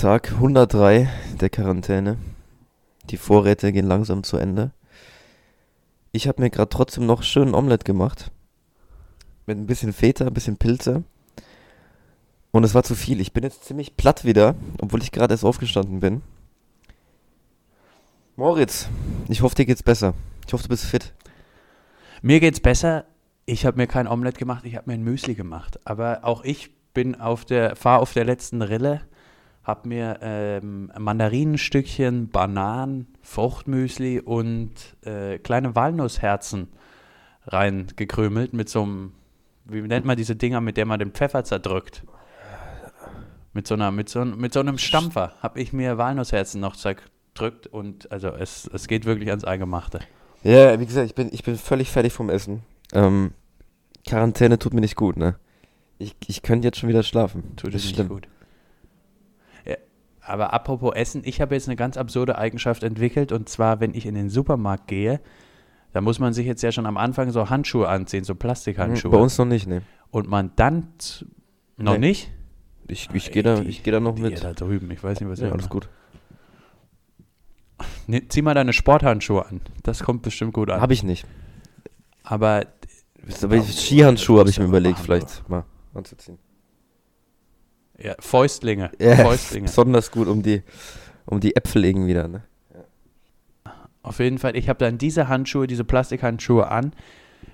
Tag 103 der Quarantäne. Die Vorräte gehen langsam zu Ende. Ich habe mir gerade trotzdem noch schön Omelette gemacht. Mit ein bisschen Feta, ein bisschen Pilze. Und es war zu viel. Ich bin jetzt ziemlich platt wieder, obwohl ich gerade erst aufgestanden bin. Moritz, ich hoffe, dir geht's besser. Ich hoffe, du bist fit. Mir geht's besser. Ich habe mir kein Omelett gemacht, ich habe mir ein Müsli gemacht. Aber auch ich bin auf der, fahre auf der letzten Rille, habe mir ähm, Mandarinenstückchen, Bananen, Fruchtmüsli und äh, kleine Walnussherzen reingekrümelt mit so einem, wie nennt man diese Dinger, mit der man den Pfeffer zerdrückt? Mit so, einer, mit so, mit so einem Stampfer habe ich mir Walnussherzen noch zerdrückt und also es, es geht wirklich ans Eingemachte. Ja, wie gesagt, ich bin, ich bin völlig fertig vom Essen. Ähm, Quarantäne tut mir nicht gut, ne? Ich, ich könnte jetzt schon wieder schlafen. Tut es nicht gut. Ja, aber apropos Essen, ich habe jetzt eine ganz absurde Eigenschaft entwickelt und zwar, wenn ich in den Supermarkt gehe, da muss man sich jetzt ja schon am Anfang so Handschuhe anziehen, so Plastikhandschuhe. Bei uns noch nicht, ne? Und man dann noch Nee. nicht? Ich, ich gehe da, ich geh da noch die mit. da drüben, ich weiß nicht, was Ja, ihr alles macht. gut. Nee, zieh mal deine Sporthandschuhe an. Das kommt bestimmt gut an. Habe ich nicht. aber Aber ich- Skihandschuhe habe ich mir überlegt, vielleicht mal anzuziehen. Ja, Fäustlinge. Ja, Fäustlinge. besonders gut um die, um die Äpfel irgendwie wieder, ne? Auf jeden Fall, ich habe dann diese Handschuhe, diese Plastikhandschuhe an.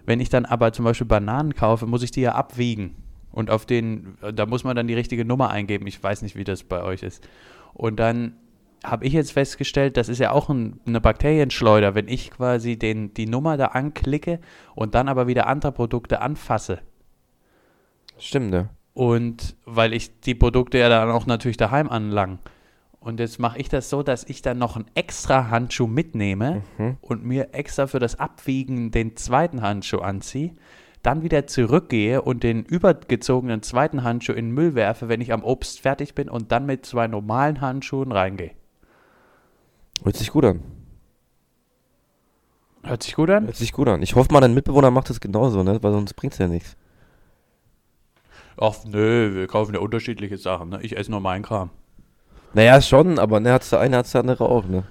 Wenn ich dann aber zum Beispiel Bananen kaufe, muss ich die ja abwiegen. Und auf den, da muss man dann die richtige Nummer eingeben. Ich weiß nicht, wie das bei euch ist. Und dann habe ich jetzt festgestellt, das ist ja auch ein, eine Bakterienschleuder, wenn ich quasi den, die Nummer da anklicke und dann aber wieder andere Produkte anfasse. Stimmt, ja. Und weil ich die Produkte ja dann auch natürlich daheim anlang. Und jetzt mache ich das so, dass ich dann noch einen extra Handschuh mitnehme Mhm. und mir extra für das Abwiegen den zweiten Handschuh anziehe, dann wieder zurückgehe und den übergezogenen zweiten Handschuh in den Müll werfe, wenn ich am Obst fertig bin und dann mit zwei normalen Handschuhen reingehe. Hört sich gut an. Hört sich gut an? Hört sich gut an. Ich hoffe mal, dein Mitbewohner macht das genauso, ne? Weil sonst bringt's ja nichts. Ach nö, wir kaufen ja unterschiedliche Sachen. Ne? Ich esse nur meinen Kram. Naja, schon, aber ne, hat's der eine, hat's der andere auch, ne?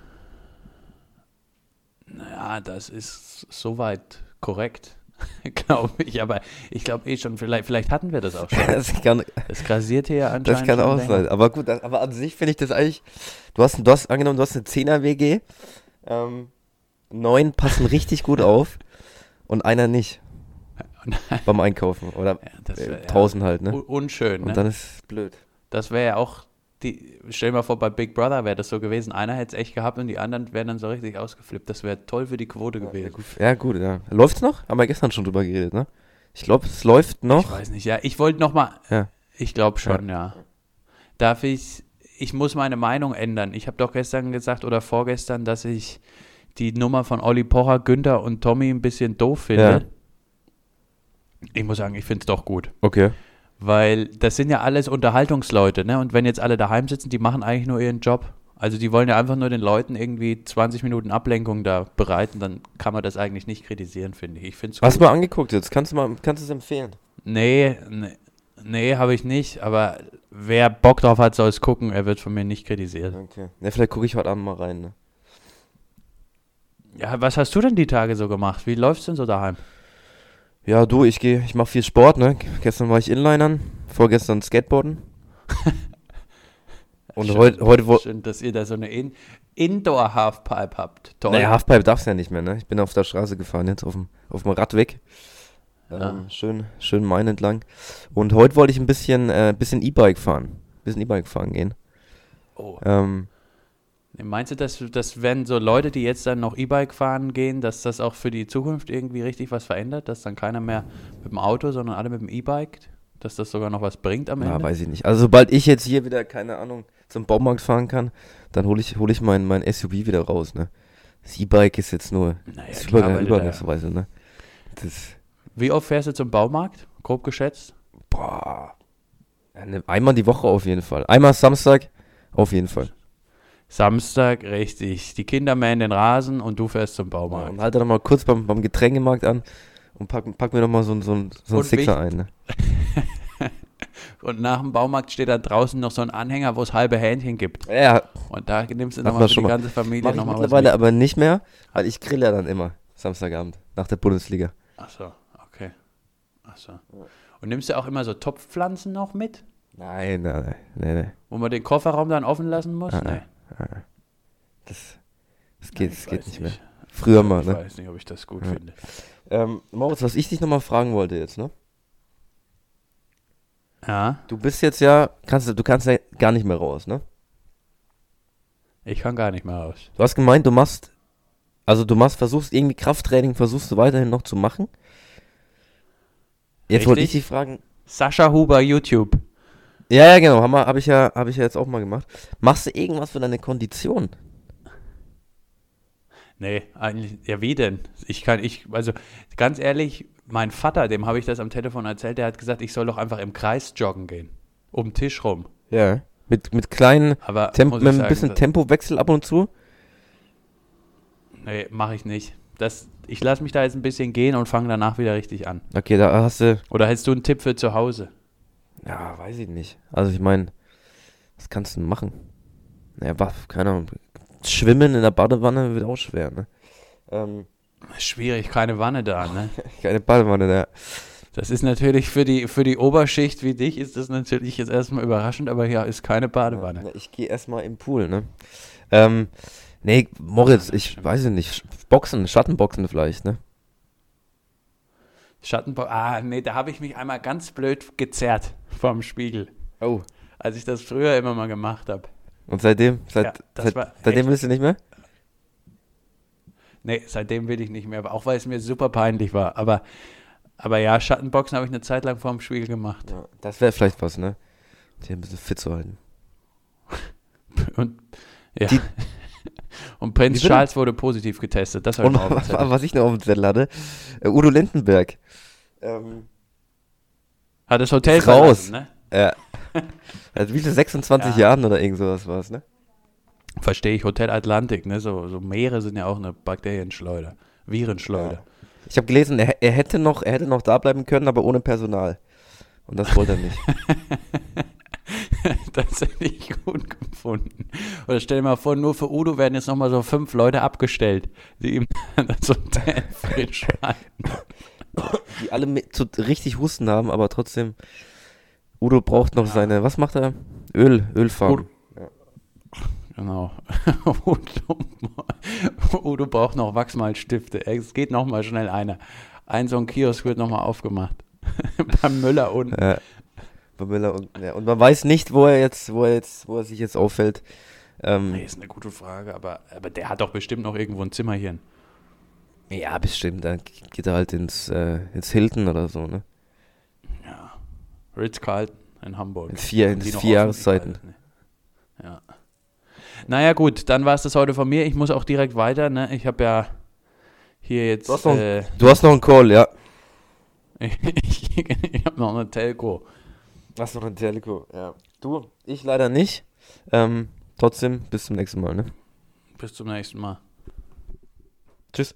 Naja, das ist soweit korrekt, glaube ich. Aber ich glaube eh schon, vielleicht, vielleicht hatten wir das auch schon. Das kann, Es grasiert hier ja anscheinend. das kann auch länger. sein. Aber gut, das, aber an sich finde ich das eigentlich. Du hast, du hast angenommen, du hast eine 10er WG. Ähm, neun passen richtig gut auf und einer nicht. Beim Einkaufen. Oder Ja, das äh, wär, ja, draußen halt, ne? un- Unschön, Und ne? dann ist es blöd. Das wäre ja auch, die, stell dir mal vor, bei Big Brother wäre das so gewesen. Einer hätte es echt gehabt und die anderen wären dann so richtig ausgeflippt. Das wäre toll für die Quote Ja, gewesen. ja, gut, ja. Läuft's noch? Haben wir gestern schon drüber geredet, ne? Ich glaube, es läuft Ich noch. weiß nicht, ja. Ich wollte nochmal, Ja. ich glaube schon, ja. Darf ich, ich muss meine Meinung ändern. Ich habe doch gestern gesagt oder vorgestern, dass ich die Nummer von Olli Pocher, Günther und Tommy ein bisschen doof finde. Ja. Ich muss sagen, ich finde es doch gut. Okay. Weil das sind ja alles Unterhaltungsleute, ne? Und wenn jetzt alle daheim sitzen, die machen eigentlich nur ihren Job. Also die wollen ja einfach nur den Leuten irgendwie 20 Minuten Ablenkung da bereiten, dann kann man das eigentlich nicht kritisieren, finde ich. Ich finde es Hast du mal angeguckt jetzt? Kannst du mal, kannst es empfehlen? Nee, nee, nee habe ich nicht, aber wer Bock drauf hat, soll es gucken, er wird von mir nicht kritisiert. Okay. Ne, vielleicht gucke ich heute Abend mal rein, ne? Ja, was hast du denn die Tage so gemacht? Wie läuft's denn so daheim? Ja, du, ich gehe, ich mache viel Sport, ne? Gestern war ich Inlinern, vorgestern Skateboarden. Und Schön, heute, heute, Schön, dass ihr da so eine In Indoor-Halfpipe habt. Toll. naja, Halfpipe darfst ja nicht mehr, ne? Ich bin auf der Straße gefahren jetzt, auf dem, auf dem Radweg. Ähm, Ah. Schön, schön Main entlang. Und heute wollte ich ein bisschen, äh, bisschen E-Bike fahren. Bisschen E-Bike fahren gehen. oh. Ähm, Meinst du, dass, dass wenn so Leute, die jetzt dann noch E-Bike fahren gehen, dass das auch für die Zukunft irgendwie richtig was verändert? Dass dann keiner mehr mit dem Auto, sondern alle mit dem E-Bike? Dass das sogar noch was bringt am ja, Ende? weiß ich nicht. Also sobald ich jetzt hier wieder, keine Ahnung, zum Baumarkt fahren kann, dann hole ich, hol ich mein, mein SUV wieder raus, ne? Das E-Bike ist jetzt nur naja, Übergang, Übergangsweise, ne? Das, Wie oft fährst du zum Baumarkt? Grob geschätzt? boah. Ja, ne, einmal die Woche auf jeden Fall. Einmal Samstag, auf jeden Fall. Samstag, richtig. Die Kinder mähen den Rasen und du fährst zum Ja, Baumarkt. und halte dann mal kurz beim, beim Getränkemarkt an und pack, pack mir noch mal so, so, ein- so ein Und Sixer ein, ne? Und nach dem Baumarkt steht da draußen noch so ein Anhänger, wo es halbe Hähnchen gibt. Ja, Und da nimmst du nochmal für schon die mal. ganze Familie nochmal was mittlerweile mit. aber nicht mehr, weil ich grille ja dann immer Samstagabend nach der Bundesliga. Ach so, okay. Ach so. Und nimmst du auch immer so Topfpflanzen noch mit? Nein, nein, nein, nein, nein. Wo man den Kofferraum dann offen lassen muss? Ah, nee. Das, das geht, Ich das geht nicht mehr. nicht. Früher mal, Ich ne? weiß nicht, ob ich das gut Ja. finde. Ähm, Moritz, was ich dich nochmal fragen wollte jetzt, ne? Ja, Du bist jetzt ja, kannst, du kannst ja gar nicht mehr raus, ne? ich kann gar nicht mehr raus. Du hast gemeint, du machst, also du machst, versuchst irgendwie Krafttraining, versuchst du weiterhin noch zu machen. Jetzt wollte ich dich fragen, Sascha Huber, YouTube. Ja, ja, genau, habe hab ich ja, habe ich ja jetzt auch mal gemacht. Machst du irgendwas für deine Kondition? Nee, eigentlich, ja, wie denn? Ich kann, ich, also ganz ehrlich, mein Vater, dem habe ich das am Telefon erzählt, der hat gesagt, ich soll doch einfach im Kreis joggen gehen. Um den Tisch rum. Ja. Mit, mit kleinen, Aber Temp mit ein bisschen Tempowechsel ab und zu? Nee, mache ich nicht. Das, ich lasse mich da jetzt ein bisschen gehen und fange danach wieder richtig an. Okay, da hast du, Oder hättest du einen Tipp für zu Hause? Ja, weiß ich nicht. Also ich meine, was kannst du denn machen? Naja, was, keine Ahnung. Schwimmen in der Badewanne wird auch schwer, ne? Ähm, Schwierig, keine Wanne da, ne? keine Badewanne, ne? Das ist natürlich für die, für die Oberschicht wie dich ist das natürlich jetzt erstmal überraschend, aber ja, ist keine Badewanne. Ich gehe erstmal im Pool, ne? Ähm, nee, Moritz, ich weiß es nicht. Boxen, Schattenboxen vielleicht, ne? Schattenbox, ah, nee, da habe ich mich einmal ganz blöd gezerrt vorm Spiegel, Oh. als ich das früher immer mal gemacht habe. Und seitdem? Seit, Ja, das seit, seitdem echt- willst du nicht mehr? Nee, seitdem will ich nicht mehr, aber auch weil es mir super peinlich war. Aber, aber ja, Schattenboxen habe ich eine Zeit lang vorm Spiegel gemacht. Ja, das wäre vielleicht was, ne? Dich ein bisschen fit zu halten. Und, ja. Die- Und Prinz? Charles wurde positiv getestet. Das ich Und auch was, ich noch auf dem Zettel hatte, äh, Udo Lindenberg. Ähm, Hat das Hotel raus. verlassen, ne? ja. Also wie viel, 26 Ja. Jahren oder irgend sowas war es, ne? Verstehe ich, Hotel Atlantik, ne? So, so Meere sind ja auch eine Bakterienschleuder, Virenschleuder. Ich habe gelesen, er, er hätte noch, er hätte noch da bleiben können, aber ohne Personal. Und das wollte er nicht. das hätte ich gut gefunden. Oder stell dir mal vor, nur für Udo werden jetzt nochmal so fünf Leute abgestellt, die ihm das Hotel frisch. Die alle mit, so richtig Husten haben, aber trotzdem. Udo braucht noch Ja. seine, was macht er? Öl, Ölfarm. Udo- Genau. Udo, Udo braucht noch Wachsmalstifte. Es geht nochmal schnell einer. Ein so ein Kiosk wird nochmal aufgemacht. Beim Müller unten. Äh, bei Müller und, ja, und man weiß nicht, wo er jetzt, wo er jetzt, wo er sich jetzt auffällt. Ähm, Nee, ist eine gute Frage, aber, aber der hat doch bestimmt noch irgendwo ein Zimmerchen. ja, bestimmt. Dann geht er halt ins, äh, ins Hilton oder so, ne? Ja. Ritz-Carlton in Hamburg. In vier, in vier Jahreszeiten. Ja. Naja, gut, dann war es das heute von mir. Ich muss auch direkt weiter, ne? Ich habe ja hier jetzt. Du hast noch- äh, Du hast noch einen Call, ja. ich ich habe noch eine Telco. Einen Teleco, ja. Du, ich leider nicht. Ähm, trotzdem, bis zum nächsten Mal, ne? Bis zum nächsten Mal. Tschüss.